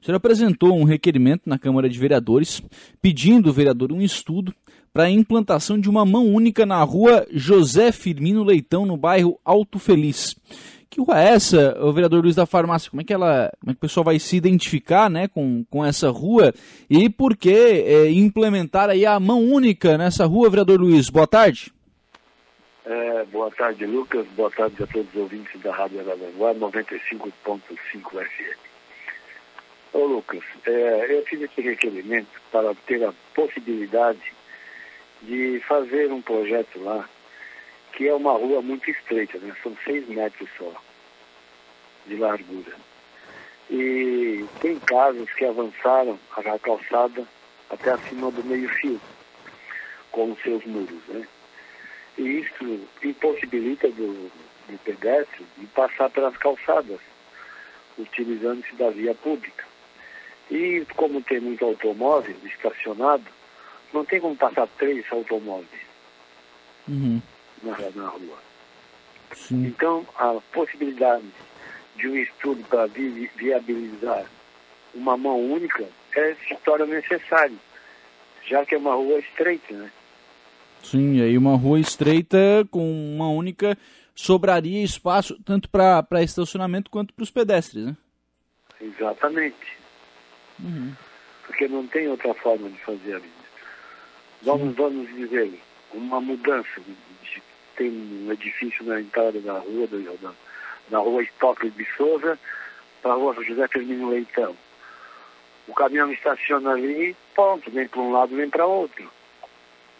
O senhor apresentou um requerimento na Câmara de Vereadores pedindo ao vereador um estudo para a implantação de uma mão única na rua José Firmino Leitão, no bairro Alto Feliz. Que rua é essa, o vereador Luiz da Farmácia? Como é que ela, como é que o pessoal vai se identificar, né, com, com essa rua e por que é, implementar aí a mão única nessa rua, vereador Luiz? Boa tarde. É, boa tarde, Lucas. Boa tarde a todos os ouvintes da Rádio Araranguá 95.5 FM. Ô, Lucas, é, eu fiz esse requerimento para ter a possibilidade de fazer um projeto lá que é uma rua muito estreita, né? São seis metros só de largura. E tem casos que avançaram a calçada até acima do meio-fio, com os seus muros, né? E isso impossibilita do, do pedestre de passar pelas calçadas, utilizando-se da via pública. E como tem muito automóvel estacionado, não tem como passar três automóveis. Uhum na, na rua. Sim. Então, a possibilidade de um estudo para vi, viabilizar uma mão única é, se torna necessário, já que é uma rua estreita, né? Sim, aí uma rua estreita com uma única sobraria espaço tanto para estacionamento quanto para os pedestres, né? Exatamente. Uhum. Porque não tem outra forma de fazer a vida. Vamos, vamos dizer, uma mudança tem um edifício na entrada da rua, da, da rua Estóquio de Souza, para a rua José Firmino Leitão. O caminhão estaciona ali, ponto, nem para um lado nem para outro.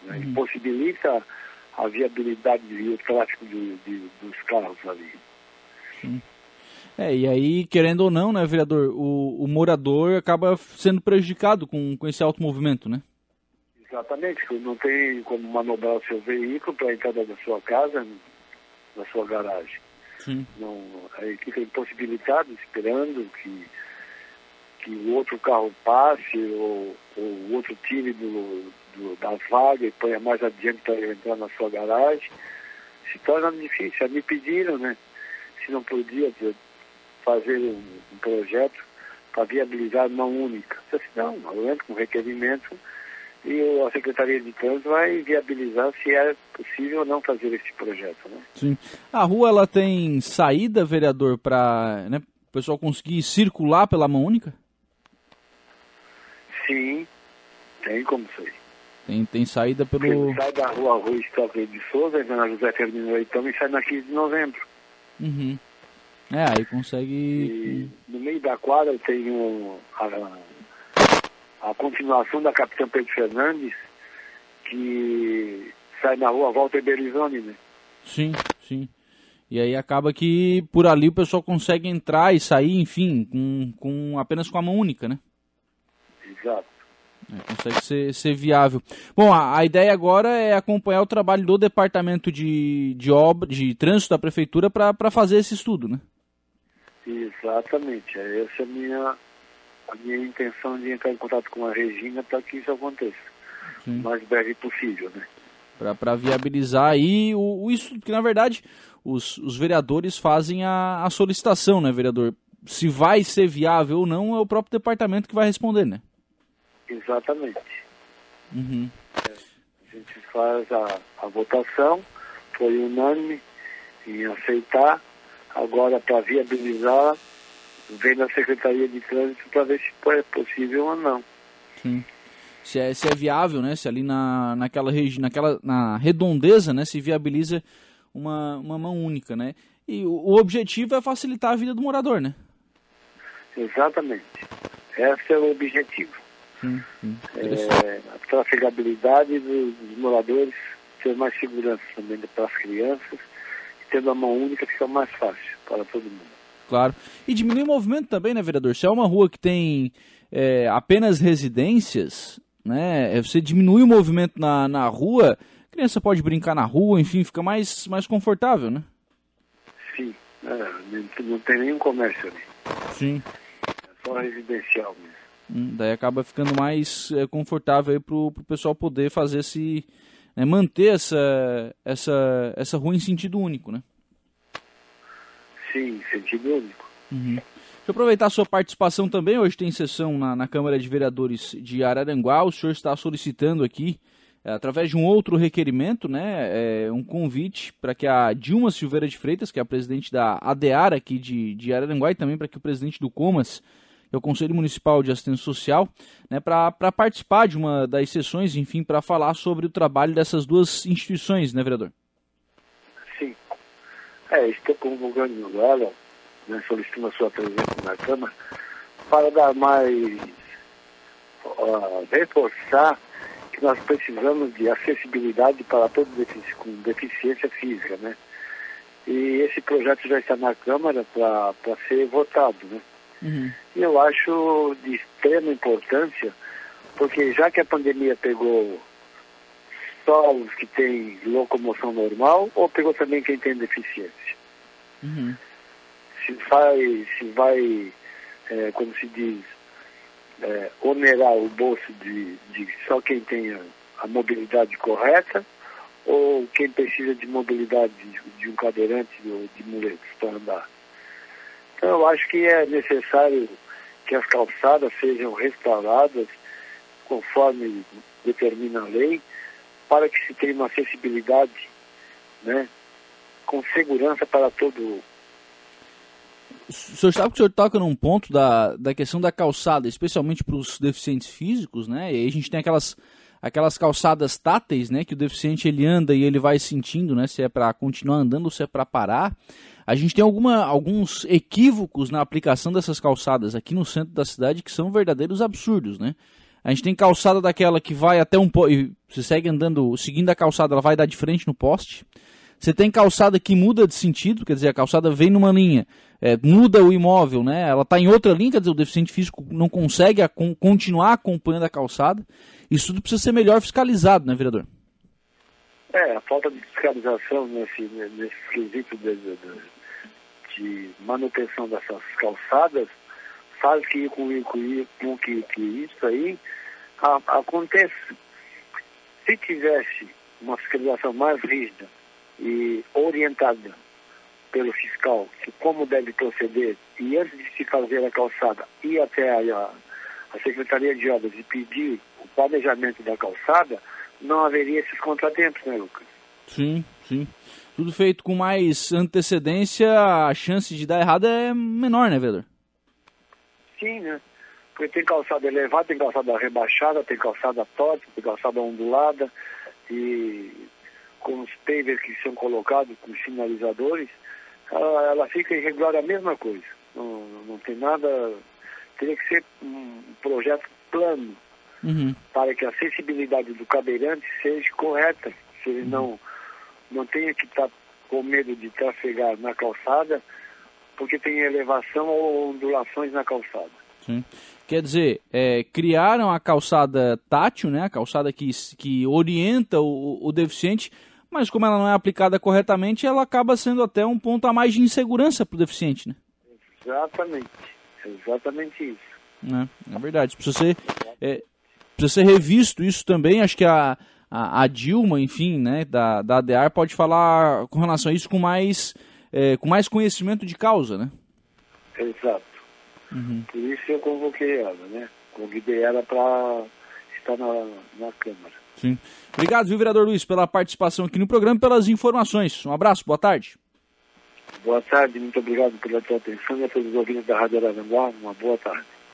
Né? Uhum. Possibilita a viabilidade e o tráfego de, de, dos carros ali. Sim. É, e aí, querendo ou não, né, vereador, o, o morador acaba sendo prejudicado com, com esse alto movimento, né? Exatamente, não tem como manobrar o seu veículo para a entrada da sua casa, na sua garagem. Sim. Não, aí fica impossibilitado, esperando que, que o outro carro passe ou, o outro tire do, do, da vaga e ponha mais adiante para entrar na sua garagem. Se torna difícil. Me pediram, né? Se não podia fazer um, projeto para viabilizar uma única. Eu disse, não, eu entro com requerimento e a Secretaria de Trânsito vai viabilizar se é possível ou não fazer esse projeto. Né? Sim. A rua ela tem saída, vereador, para né, o pessoal conseguir circular pela mão única? Sim, tem como sair. Tem, tem saída pelo. Ele sai da rua Rua Estoque de Souza, na José Firmino Leitão e sai na 15 de novembro. Uhum. É, aí consegue. E no meio da quadra tem um. A, a continuação da Capitã Pedro Fernandes, que sai na rua Walter Berizoni, né? Sim, sim. E aí acaba que por ali o pessoal consegue entrar e sair, enfim, com, com apenas com a mão única, né? Exato. É, consegue ser, ser viável. Bom, a, a, ideia agora é acompanhar o trabalho do departamento de, de obra, de trânsito da prefeitura para fazer esse estudo, né? Exatamente. Essa é a minha, a minha intenção de entrar em contato com a Regina para que isso aconteça Sim. o mais breve possível, né? Para viabilizar aí o, o isso que na verdade os, os vereadores fazem a, a solicitação, né, vereador? Se vai ser viável ou não é o próprio departamento que vai responder, né? Exatamente. Uhum. É, a gente faz a, a votação, foi unânime em aceitar, agora para viabilizar vem na Secretaria de Trânsito para ver se é possível ou não. Sim. Se é, se é viável, né? Se ali na, naquela região, naquela na redondeza, né, se viabiliza uma, uma mão única, né? E o, o objetivo é facilitar a vida do morador, né? Exatamente. Esse é o objetivo. É, a trafegabilidade dos, moradores, ter mais segurança também para as crianças, tendo a mão única fica mais fácil para todo mundo. Claro. E diminui o movimento também, né, vereador? Se é uma rua que tem é, apenas residências, né, é, você diminui o movimento na, na rua, a criança pode brincar na rua, enfim, fica mais, mais confortável, né? Sim, é, não tem nenhum comércio ali. Sim. É só residencial mesmo. Hum, daí acaba ficando mais é, confortável aí pro, pro pessoal poder fazer esse. Né, manter essa, essa, essa rua em sentido único, né? Sim, sentido único. Uhum. eu aproveitar a sua participação também. Hoje tem sessão na, na Câmara de Vereadores de Araranguá. O senhor está solicitando aqui, é, através de um outro requerimento, né, é, um convite para que a Dilma Silveira de Freitas, que é a presidente da ADEAR aqui de, de Araranguá, e também para que o presidente do Comas, o Conselho Municipal de Assistência Social, né, para participar de uma das sessões, enfim, para falar sobre o trabalho dessas duas instituições, né, vereador? Sim. É, estou convocando agora né, solicitando a sua presença na Câmara, para dar mais, uh, reforçar que nós precisamos de acessibilidade para todos com deficiência física, né? E esse projeto já está na Câmara para ser votado, né? Uhum. E eu acho de extrema importância, porque já que a pandemia pegou só os que têm locomoção normal, ou pegou também quem tem deficiência? Uhum se vai, se vai é, como se diz, é, onerar o bolso de, de só quem tenha a mobilidade correta ou quem precisa de mobilidade de, de um cadeirante ou de muletas para andar. Então eu acho que é necessário que as calçadas sejam restauradas conforme determina a lei, para que se tenha uma acessibilidade né, com segurança para todo o senhor sabe que o senhor toca num ponto da, da questão da calçada, especialmente para os deficientes físicos, né? E aí a gente tem aquelas, aquelas calçadas táteis, né? Que o deficiente ele anda e ele vai sentindo, né? Se é para continuar andando ou se é para parar. A gente tem alguma, alguns equívocos na aplicação dessas calçadas aqui no centro da cidade que são verdadeiros absurdos, né? A gente tem calçada daquela que vai até um poste. Você segue andando, seguindo a calçada, ela vai dar de frente no poste. Você tem calçada que muda de sentido, quer dizer, a calçada vem numa linha, é, muda o imóvel, né? Ela está em outra linha, quer dizer, o deficiente físico não consegue continuar acompanhando a calçada. Isso tudo precisa ser melhor fiscalizado, né, vereador? É, a falta de fiscalização nesse, nesse quesito de, de, de, manutenção dessas calçadas faz que com, com, que, que isso aí aconteça. Se tivesse uma fiscalização mais rígida e orientada pelo fiscal que como deve proceder e antes de se fazer a calçada ir até a, a Secretaria de Obras e pedir o planejamento da calçada, não haveria esses contratempos, né, Lucas? Sim, sim. Tudo feito com mais antecedência, a chance de dar errado é menor, né, vereador? Sim, né? Porque tem calçada elevada, tem calçada rebaixada, tem calçada torta, tem calçada ondulada e com os pavers que são colocados com sinalizadores, ela, ela fica irregular a mesma coisa. Não, não tem nada. Teria que ser um projeto plano uhum. para que a acessibilidade do cadeirante seja correta. Se ele uhum. não, não tenha que estar tá com medo de trafegar na calçada, porque tem elevação ou ondulações na calçada. Sim. Quer dizer, é, criaram a calçada tátil, né, a calçada que, que orienta o, o deficiente mas como ela não é aplicada corretamente, ela acaba sendo até um ponto a mais de insegurança para o deficiente, né? Exatamente, exatamente isso. É, é verdade, precisa ser, é, precisa ser revisto isso também, acho que a, a, a, Dilma, enfim, né, da, da ADR pode falar com relação a isso com mais, é, com mais conhecimento de causa, né? Exato. Uhum. Por isso eu convoquei ela, né? Convidei ela para estar na, na Câmara. Sim. Obrigado, viu, vereador Luiz, pela participação aqui no programa e pelas informações. Um abraço, boa tarde. Boa tarde, muito obrigado pela tua atenção e a todos os ouvintes da Rádio Araranguá. Uma boa tarde.